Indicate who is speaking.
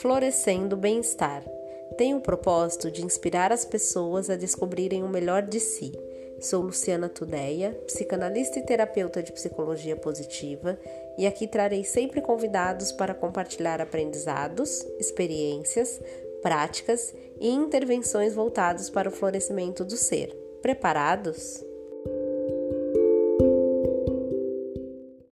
Speaker 1: Florescendo Bem-Estar. Tem o propósito de inspirar as pessoas a descobrirem o melhor de si. Sou Luciana Tudeia, psicanalista e terapeuta de psicologia positiva, e aqui trarei sempre convidados para compartilhar aprendizados, experiências, práticas e intervenções voltados para o florescimento do ser. Preparados?